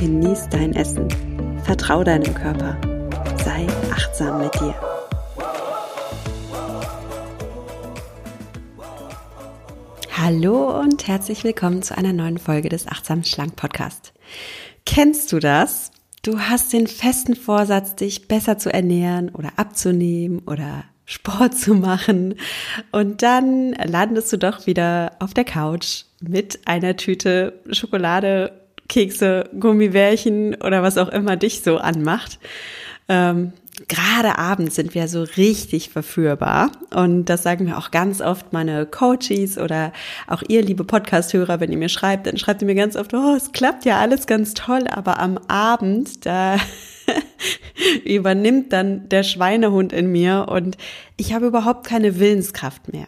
genieß dein Essen, vertrau deinem Körper, sei achtsam mit dir. Hallo und herzlich willkommen zu einer neuen Folge des Achtsam Schlank Podcast. Kennst du das? Du hast den festen Vorsatz, dich besser zu ernähren oder abzunehmen oder Sport zu machen. Und dann landest du doch wieder auf der Couch mit einer Tüte Schokolade, Kekse, Gummibärchen oder was auch immer dich so anmacht. Ähm, Gerade abends sind wir so richtig verführbar. Und das sagen mir auch ganz oft meine Coaches oder auch ihr, liebe Podcast-Hörer, wenn ihr mir schreibt, dann schreibt ihr mir ganz oft, oh, es klappt ja alles ganz toll, aber am Abend, da übernimmt dann der Schweinehund in mir und ich habe überhaupt keine Willenskraft mehr.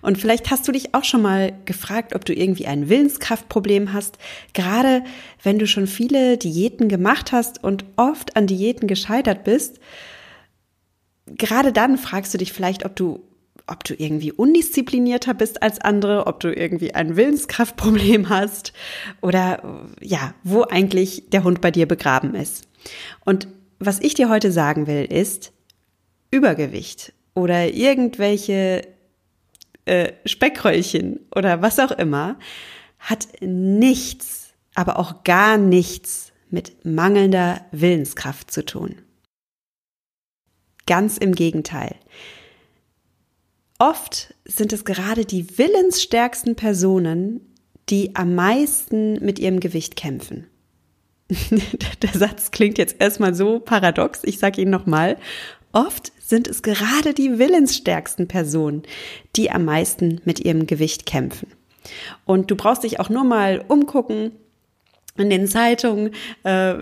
Und vielleicht hast du dich auch schon mal gefragt, ob du irgendwie ein Willenskraftproblem hast, gerade wenn du schon viele Diäten gemacht hast und oft an Diäten gescheitert bist. Gerade dann fragst du dich vielleicht, ob du ob du irgendwie undisziplinierter bist als andere, ob du irgendwie ein Willenskraftproblem hast oder ja, wo eigentlich der Hund bei dir begraben ist. Und was ich dir heute sagen will, ist Übergewicht oder irgendwelche äh, Speckröllchen oder was auch immer hat nichts, aber auch gar nichts mit mangelnder Willenskraft zu tun. Ganz im Gegenteil. Oft sind es gerade die willensstärksten Personen, die am meisten mit ihrem Gewicht kämpfen. Der Satz klingt jetzt erstmal so paradox, ich sage ihn nochmal. Oft sind es gerade die willensstärksten Personen, die am meisten mit ihrem Gewicht kämpfen. Und du brauchst dich auch nur mal umgucken in den Zeitungen. Äh,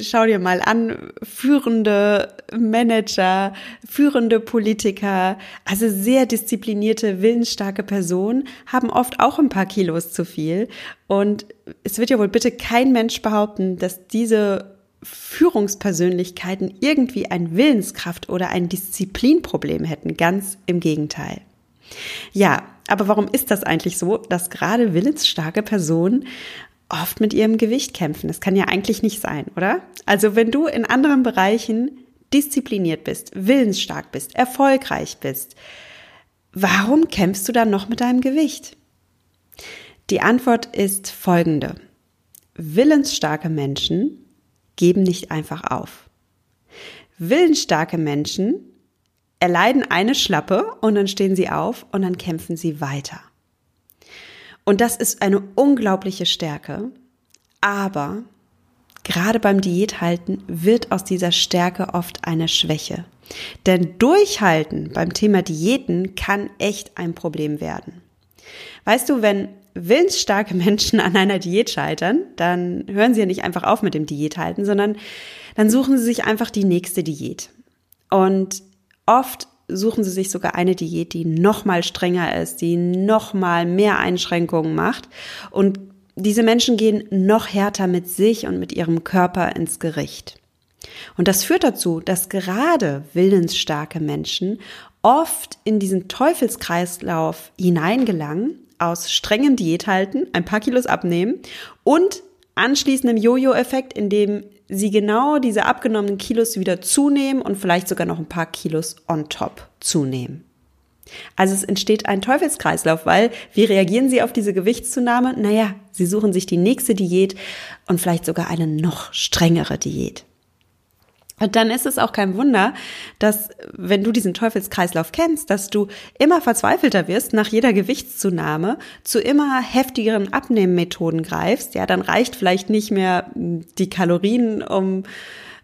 schau dir mal an, führende Manager, führende Politiker, also sehr disziplinierte, willensstarke Personen haben oft auch ein paar Kilos zu viel. Und es wird ja wohl bitte kein Mensch behaupten, dass diese Führungspersönlichkeiten irgendwie ein Willenskraft oder ein Disziplinproblem hätten. Ganz im Gegenteil. Ja, aber warum ist das eigentlich so, dass gerade willensstarke Personen oft mit ihrem Gewicht kämpfen? Das kann ja eigentlich nicht sein, oder? Also wenn du in anderen Bereichen diszipliniert bist, willensstark bist, erfolgreich bist, warum kämpfst du dann noch mit deinem Gewicht? Die Antwort ist folgende. Willensstarke Menschen geben nicht einfach auf. Willensstarke Menschen erleiden eine Schlappe und dann stehen sie auf und dann kämpfen sie weiter. Und das ist eine unglaubliche Stärke, aber gerade beim Diäthalten wird aus dieser Stärke oft eine Schwäche. Denn Durchhalten beim Thema Diäten kann echt ein Problem werden. Weißt du, wenn willensstarke Menschen an einer Diät scheitern, dann hören sie ja nicht einfach auf mit dem Diäthalten, sondern dann suchen sie sich einfach die nächste Diät. Und oft suchen sie sich sogar eine Diät, die noch mal strenger ist, die noch mal mehr Einschränkungen macht und diese Menschen gehen noch härter mit sich und mit ihrem Körper ins Gericht. Und das führt dazu, dass gerade willensstarke Menschen oft in diesen Teufelskreislauf hineingelangen aus strengem Diäthalten, ein paar Kilos abnehmen und anschließendem Jojo-Effekt, in dem sie genau diese abgenommenen Kilos wieder zunehmen und vielleicht sogar noch ein paar Kilos on top zunehmen. Also es entsteht ein Teufelskreislauf, weil wie reagieren sie auf diese Gewichtszunahme? Naja, sie suchen sich die nächste Diät und vielleicht sogar eine noch strengere Diät. Und dann ist es auch kein Wunder, dass, wenn du diesen Teufelskreislauf kennst, dass du immer verzweifelter wirst nach jeder Gewichtszunahme, zu immer heftigeren Abnehmmethoden greifst. Ja, dann reicht vielleicht nicht mehr die Kalorien, um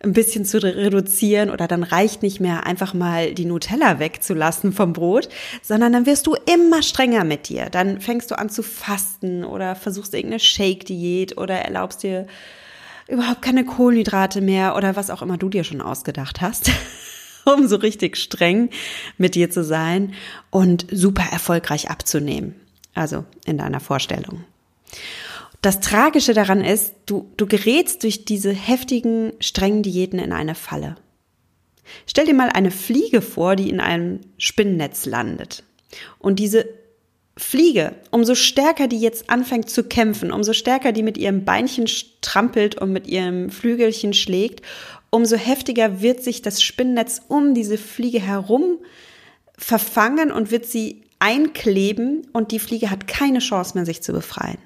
ein bisschen zu reduzieren oder dann reicht nicht mehr einfach mal die Nutella wegzulassen vom Brot, sondern dann wirst du immer strenger mit dir. Dann fängst du an zu fasten oder versuchst irgendeine Shake-Diät oder erlaubst dir überhaupt keine Kohlenhydrate mehr oder was auch immer du dir schon ausgedacht hast, um so richtig streng mit dir zu sein und super erfolgreich abzunehmen. Also in deiner Vorstellung. Das Tragische daran ist, du, du gerätst durch diese heftigen, strengen Diäten in eine Falle. Stell dir mal eine Fliege vor, die in einem Spinnennetz landet. Und diese Fliege, umso stärker die jetzt anfängt zu kämpfen, umso stärker die mit ihrem Beinchen strampelt und mit ihrem Flügelchen schlägt, umso heftiger wird sich das Spinnennetz um diese Fliege herum verfangen und wird sie einkleben und die Fliege hat keine Chance mehr, sich zu befreien.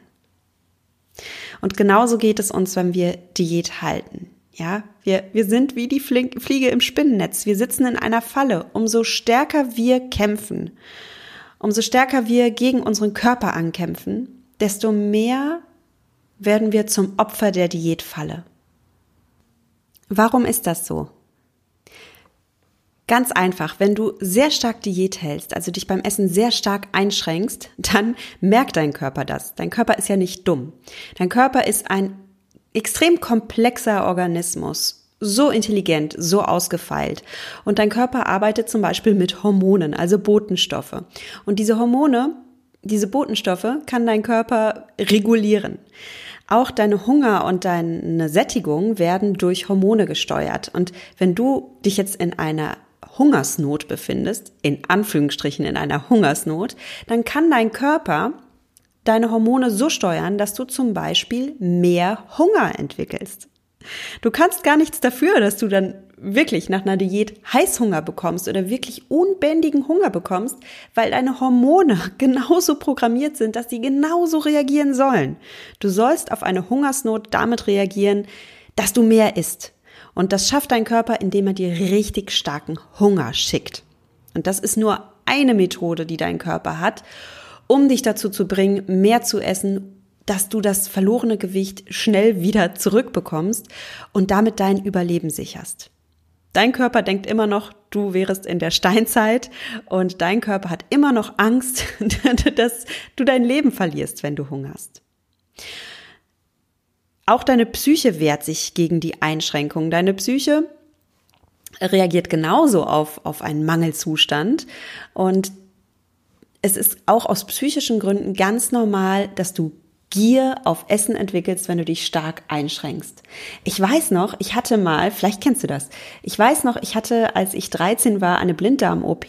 Und genauso geht es uns, wenn wir Diät halten. Ja, wir, wir sind wie die Fliege im Spinnennetz. Wir sitzen in einer Falle. Umso stärker wir kämpfen, umso stärker wir gegen unseren Körper ankämpfen, desto mehr werden wir zum Opfer der Diätfalle. Warum ist das so? Ganz einfach, wenn du sehr stark Diät hältst, also dich beim Essen sehr stark einschränkst, dann merkt dein Körper das. Dein Körper ist ja nicht dumm. Dein Körper ist ein extrem komplexer Organismus, so intelligent, so ausgefeilt. Und dein Körper arbeitet zum Beispiel mit Hormonen, also Botenstoffe. Und diese Hormone, diese Botenstoffe kann dein Körper regulieren. Auch deine Hunger und deine Sättigung werden durch Hormone gesteuert. Und wenn du dich jetzt in einer Hungersnot befindest, in Anführungsstrichen in einer Hungersnot, dann kann dein Körper deine Hormone so steuern, dass du zum Beispiel mehr Hunger entwickelst. Du kannst gar nichts dafür, dass du dann wirklich nach einer Diät Heißhunger bekommst oder wirklich unbändigen Hunger bekommst, weil deine Hormone genauso programmiert sind, dass sie genauso reagieren sollen. Du sollst auf eine Hungersnot damit reagieren, dass du mehr isst. Und das schafft dein Körper, indem er dir richtig starken Hunger schickt. Und das ist nur eine Methode, die dein Körper hat, um dich dazu zu bringen, mehr zu essen, dass du das verlorene Gewicht schnell wieder zurückbekommst und damit dein Überleben sicherst. Dein Körper denkt immer noch, du wärest in der Steinzeit und dein Körper hat immer noch Angst, dass du dein Leben verlierst, wenn du hungerst. Auch deine Psyche wehrt sich gegen die Einschränkungen. Deine Psyche reagiert genauso auf, auf einen Mangelzustand. Und es ist auch aus psychischen Gründen ganz normal, dass du Gier auf Essen entwickelst, wenn du dich stark einschränkst. Ich weiß noch, ich hatte mal, vielleicht kennst du das, ich weiß noch, ich hatte, als ich 13 war, eine Blinddarm-OP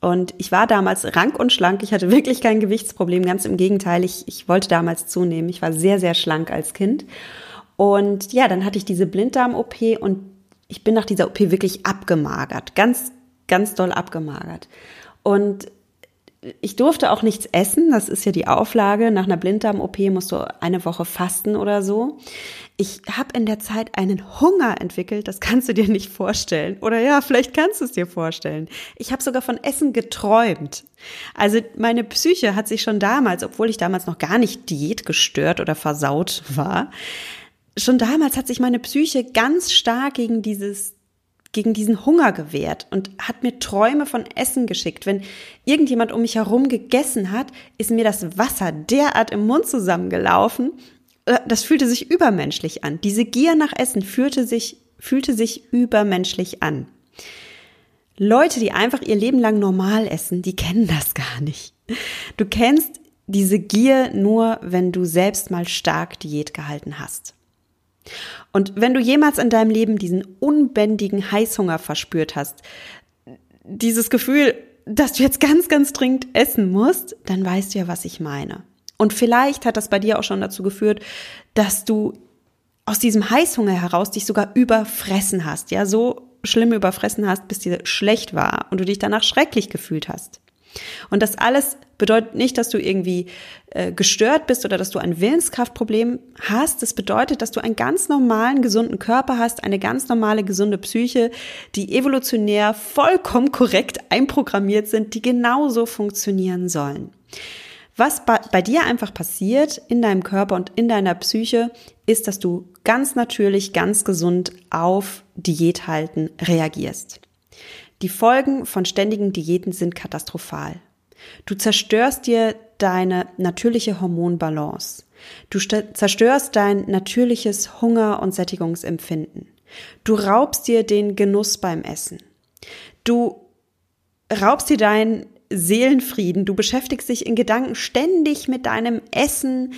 und ich war damals rank und schlank. Ich hatte wirklich kein Gewichtsproblem. Ganz im Gegenteil. Ich, ich wollte damals zunehmen. Ich war sehr, sehr schlank als Kind. Und ja, dann hatte ich diese Blinddarm-OP und ich bin nach dieser OP wirklich abgemagert. Ganz, ganz doll abgemagert. Und ich durfte auch nichts essen. Das ist ja die Auflage. Nach einer Blinddarm-OP musst du eine Woche fasten oder so. Ich habe in der Zeit einen Hunger entwickelt, das kannst du dir nicht vorstellen. Oder ja, vielleicht kannst du es dir vorstellen. Ich habe sogar von Essen geträumt. Also meine Psyche hat sich schon damals, obwohl ich damals noch gar nicht Diät gestört oder versaut war, schon damals hat sich meine Psyche ganz stark gegen dieses gegen diesen Hunger gewehrt und hat mir Träume von Essen geschickt. Wenn irgendjemand um mich herum gegessen hat, ist mir das Wasser derart im Mund zusammengelaufen. Äh, das fühlte sich übermenschlich an. Diese Gier nach Essen fühlte sich, fühlte sich übermenschlich an. Leute, die einfach ihr Leben lang normal essen, die kennen das gar nicht. Du kennst diese Gier nur, wenn du selbst mal stark Diät gehalten hast. Und wenn du jemals in deinem Leben diesen unbändigen Heißhunger verspürt hast, dieses Gefühl, dass du jetzt ganz, ganz dringend essen musst, dann weißt du ja, was ich meine. Und vielleicht hat das bei dir auch schon dazu geführt, dass du aus diesem Heißhunger heraus dich sogar überfressen hast, ja, so schlimm überfressen hast, bis dir schlecht war und du dich danach schrecklich gefühlt hast. Und das alles bedeutet nicht, dass du irgendwie äh, gestört bist oder dass du ein Willenskraftproblem hast. Das bedeutet, dass du einen ganz normalen, gesunden Körper hast, eine ganz normale, gesunde Psyche, die evolutionär vollkommen korrekt einprogrammiert sind, die genauso funktionieren sollen. Was bei, dir einfach passiert in deinem Körper und in deiner Psyche, ist, dass du ganz natürlich, ganz gesund auf Diät halten reagierst. Die Folgen von ständigen Diäten sind katastrophal. Du zerstörst dir deine natürliche Hormonbalance. Du zerstörst dein natürliches Hunger- und Sättigungsempfinden. Du raubst dir den Genuss beim Essen. Du raubst dir deinen Seelenfrieden. Du beschäftigst dich in Gedanken ständig mit deinem Essen.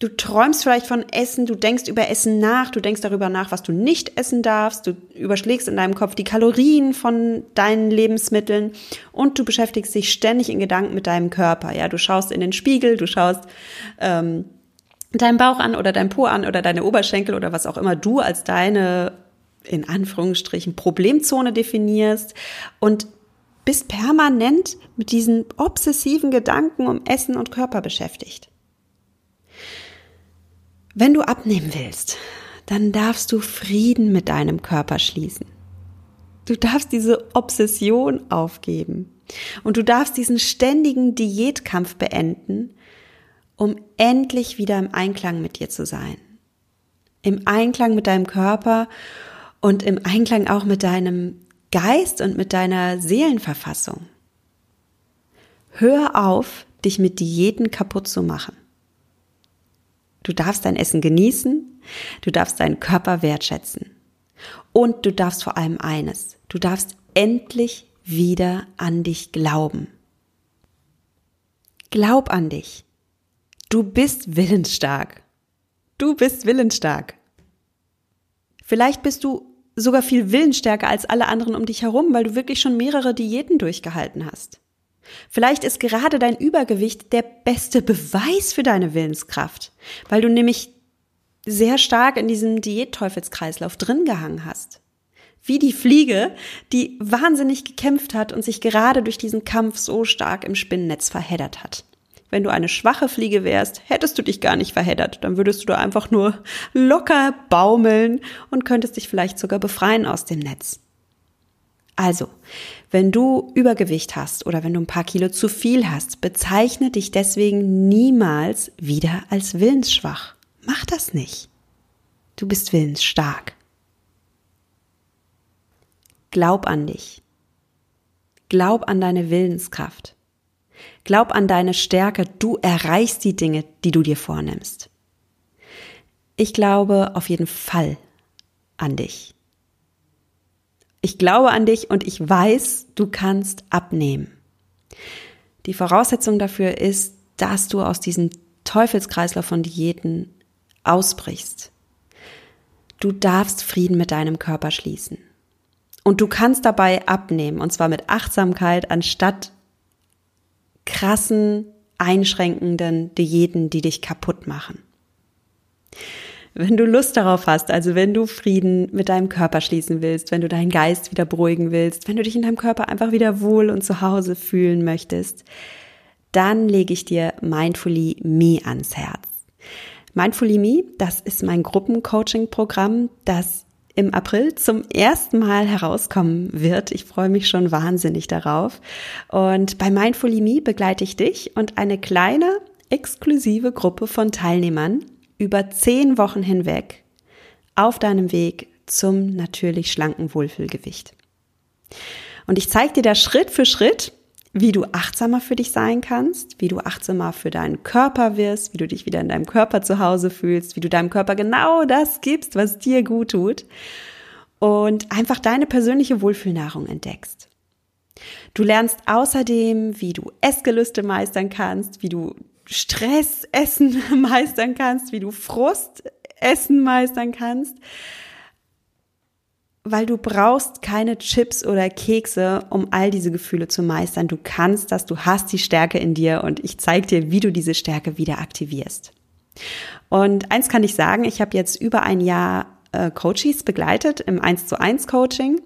Du träumst vielleicht von Essen, du denkst über Essen nach, du denkst darüber nach, was du nicht essen darfst, du überschlägst in deinem Kopf die Kalorien von deinen Lebensmitteln und du beschäftigst dich ständig in Gedanken mit deinem Körper. Ja, du schaust in den Spiegel, du schaust ähm, deinen Bauch an oder dein Po an oder deine Oberschenkel oder was auch immer du als deine in Anführungsstrichen Problemzone definierst und bist permanent mit diesen obsessiven Gedanken um Essen und Körper beschäftigt. Wenn du abnehmen willst, dann darfst du Frieden mit deinem Körper schließen. Du darfst diese Obsession aufgeben und du darfst diesen ständigen Diätkampf beenden, um endlich wieder im Einklang mit dir zu sein. Im Einklang mit deinem Körper und im Einklang auch mit deinem Geist und mit deiner Seelenverfassung. Hör auf, dich mit Diäten kaputt zu machen. Du darfst dein Essen genießen, du darfst deinen Körper wertschätzen. Und du darfst vor allem eines, du darfst endlich wieder an dich glauben. Glaub an dich. Du bist willensstark. Du bist willensstark. Vielleicht bist du sogar viel willensstärker als alle anderen um dich herum, weil du wirklich schon mehrere Diäten durchgehalten hast. Vielleicht ist gerade dein Übergewicht der beste Beweis für deine Willenskraft, weil du nämlich sehr stark in diesem Diätteufelskreislauf drin gehangen hast. Wie die Fliege, die wahnsinnig gekämpft hat und sich gerade durch diesen Kampf so stark im Spinnennetz verheddert hat. Wenn du eine schwache Fliege wärst, hättest du dich gar nicht verheddert. Dann würdest du da einfach nur locker baumeln und könntest dich vielleicht sogar befreien aus dem Netz. Also, wenn du Übergewicht hast oder wenn du ein paar Kilo zu viel hast, bezeichne dich deswegen niemals wieder als willensschwach. Mach das nicht. Du bist willensstark. Glaub an dich. Glaub an deine Willenskraft. Glaub an deine Stärke, du erreichst die Dinge, die du dir vornimmst. Ich glaube auf jeden Fall an dich. Ich glaube an dich und ich weiß, du kannst abnehmen. Die Voraussetzung dafür ist, dass du aus diesem Teufelskreislauf von Diäten ausbrichst. Du darfst Frieden mit deinem Körper schließen. Und du kannst dabei abnehmen, und zwar mit Achtsamkeit, anstatt krassen, einschränkenden Diäten, die dich kaputt machen. Wenn du Lust darauf hast, also wenn du Frieden mit deinem Körper schließen willst, wenn du deinen Geist wieder beruhigen willst, wenn du dich in deinem Körper einfach wieder wohl und zu Hause fühlen möchtest, dann lege ich dir Mindfully Me ans Herz. Mindfully Me, das ist mein Gruppencoaching-Programm, das im April zum ersten Mal herauskommen wird. Ich freue mich schon wahnsinnig darauf. Und bei Mindfully Me begleite ich dich und eine kleine, exklusive Gruppe von Teilnehmern über zehn Wochen hinweg auf deinem Weg zum natürlich schlanken Wohlfühlgewicht. Und ich zeige dir da Schritt für Schritt, wie du achtsamer für dich sein kannst, wie du achtsamer für deinen Körper wirst, wie du dich wieder in deinem Körper zu Hause fühlst, wie du deinem Körper genau das gibst, was dir gut tut und einfach deine persönliche Wohlfühlnahrung entdeckst. Du lernst außerdem, wie du Essgelüste meistern kannst, wie du Stressessen meistern kannst, wie du Frustessen meistern kannst, weil du brauchst keine Chips oder Kekse, um all diese Gefühle zu meistern. Du kannst das, du hast die Stärke in dir und ich zeige dir, wie du diese Stärke wieder aktivierst. Und eins kann ich sagen, ich habe jetzt über ein Jahr äh, Coaches begleitet im 1 zu 1 Coaching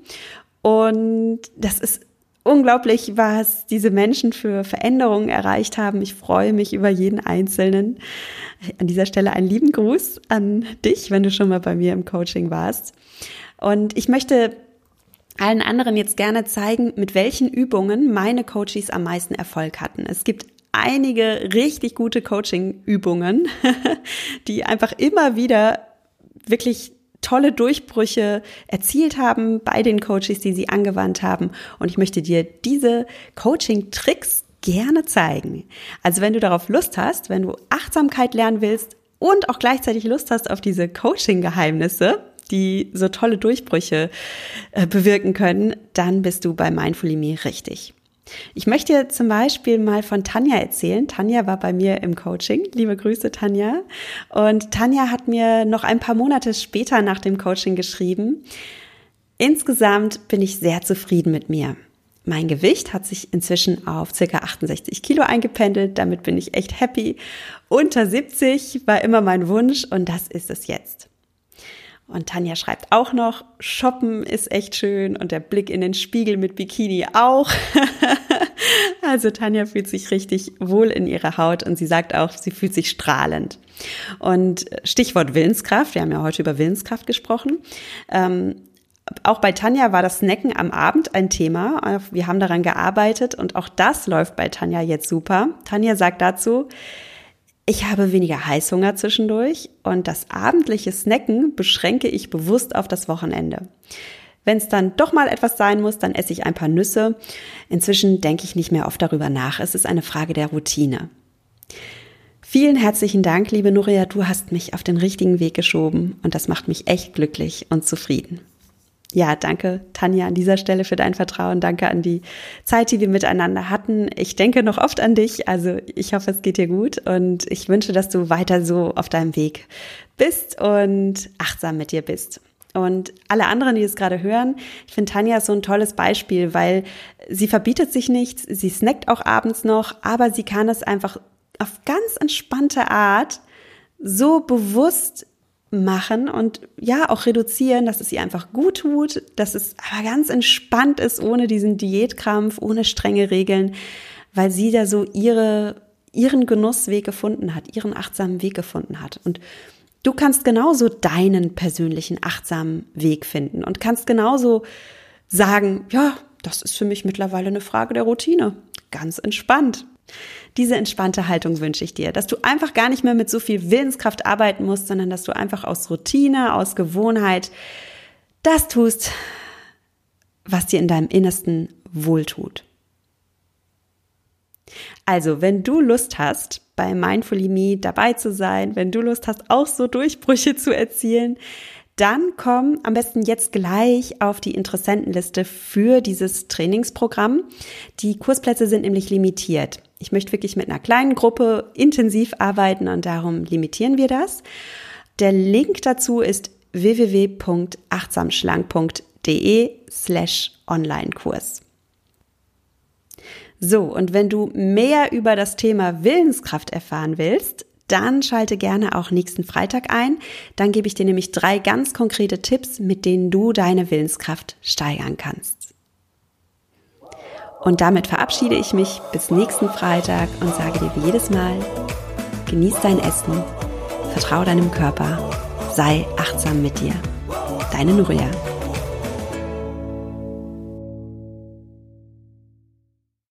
und das ist unglaublich, was diese Menschen für Veränderungen erreicht haben. Ich freue mich über jeden Einzelnen. An dieser Stelle einen lieben Gruß an dich, wenn du schon mal bei mir im Coaching warst. Und ich möchte allen anderen jetzt gerne zeigen, mit welchen Übungen meine Coaches am meisten Erfolg hatten. Es gibt einige richtig gute Coaching-Übungen, die einfach immer wieder wirklich tolle Durchbrüche erzielt haben bei den Coaches, die sie angewandt haben. Und ich möchte dir diese Coaching-Tricks gerne zeigen. Also wenn du darauf Lust hast, wenn du Achtsamkeit lernen willst und auch gleichzeitig Lust hast auf diese Coaching-Geheimnisse, die so tolle Durchbrüche äh, bewirken können, dann bist du bei Mindfully Me richtig. Ich möchte zum Beispiel mal von Tanja erzählen. Tanja war bei mir im Coaching. Liebe Grüße, Tanja. Und Tanja hat mir noch ein paar Monate später nach dem Coaching geschrieben. Insgesamt bin ich sehr zufrieden mit mir. Mein Gewicht hat sich inzwischen auf circa 68 Kilo eingependelt. Damit bin ich echt happy. Unter 70 war immer mein Wunsch und das ist es jetzt. Und Tanja schreibt auch noch, Shoppen ist echt schön und der Blick in den Spiegel mit Bikini auch. also Tanja fühlt sich richtig wohl in ihrer Haut und sie sagt auch, sie fühlt sich strahlend. Und Stichwort Willenskraft, wir haben ja heute über Willenskraft gesprochen. Ähm, auch bei Tanja war das Snacken am Abend ein Thema. Wir haben daran gearbeitet und auch das läuft bei Tanja jetzt super. Tanja sagt dazu, ich habe weniger Heißhunger zwischendurch und das abendliche Snacken beschränke ich bewusst auf das Wochenende. Wenn es dann doch mal etwas sein muss, dann esse ich ein paar Nüsse. Inzwischen denke ich nicht mehr oft darüber nach. Es ist eine Frage der Routine. Vielen herzlichen Dank, liebe Nuria. Du hast mich auf den richtigen Weg geschoben und das macht mich echt glücklich und zufrieden ja, danke Tanja an dieser Stelle für dein Vertrauen. Danke an die Zeit, die wir miteinander hatten. Ich denke noch oft an dich. Also ich hoffe, es geht dir gut und ich wünsche, dass du weiter so auf deinem Weg bist und achtsam mit dir bist. Und alle anderen, die es gerade hören, ich finde Tanja so ein tolles Beispiel, weil sie verbietet sich nichts, sie snackt auch abends noch, aber sie kann es einfach auf ganz entspannte Art so bewusst machen und ja, auch reduzieren, dass es ihr einfach gut tut, dass es aber ganz entspannt ist, ohne diesen Diätkrampf, ohne strenge Regeln, weil sie da so ihre, ihren Genussweg gefunden hat, ihren achtsamen Weg gefunden hat. Und du kannst genauso deinen persönlichen achtsamen Weg finden und kannst genauso sagen, ja, das ist für mich mittlerweile eine Frage der Routine. Ganz entspannt. Diese entspannte Haltung wünsche ich dir, dass du einfach gar nicht mehr mit so viel Willenskraft arbeiten musst, sondern dass du einfach aus Routine, aus Gewohnheit das tust, was dir in deinem Innersten wohltut. Also, wenn du Lust hast, bei Mindfully Me dabei zu sein, wenn du Lust hast, auch so Durchbrüche zu erzielen, dann komm am besten jetzt gleich auf die Interessentenliste für dieses Trainingsprogramm. Die Kursplätze sind nämlich limitiert. Ich möchte wirklich mit einer kleinen Gruppe intensiv arbeiten und darum limitieren wir das. Der Link dazu ist www.achtsamschlank.de slash Online-Kurs. So, und wenn du mehr über das Thema Willenskraft erfahren willst, dann schalte gerne auch nächsten Freitag ein. Dann gebe ich dir nämlich drei ganz konkrete Tipps, mit denen du deine Willenskraft steigern kannst. Und damit verabschiede ich mich bis nächsten Freitag und sage dir wie jedes Mal, genieß dein Essen, vertraue deinem Körper, sei achtsam mit dir. Deine Nuria.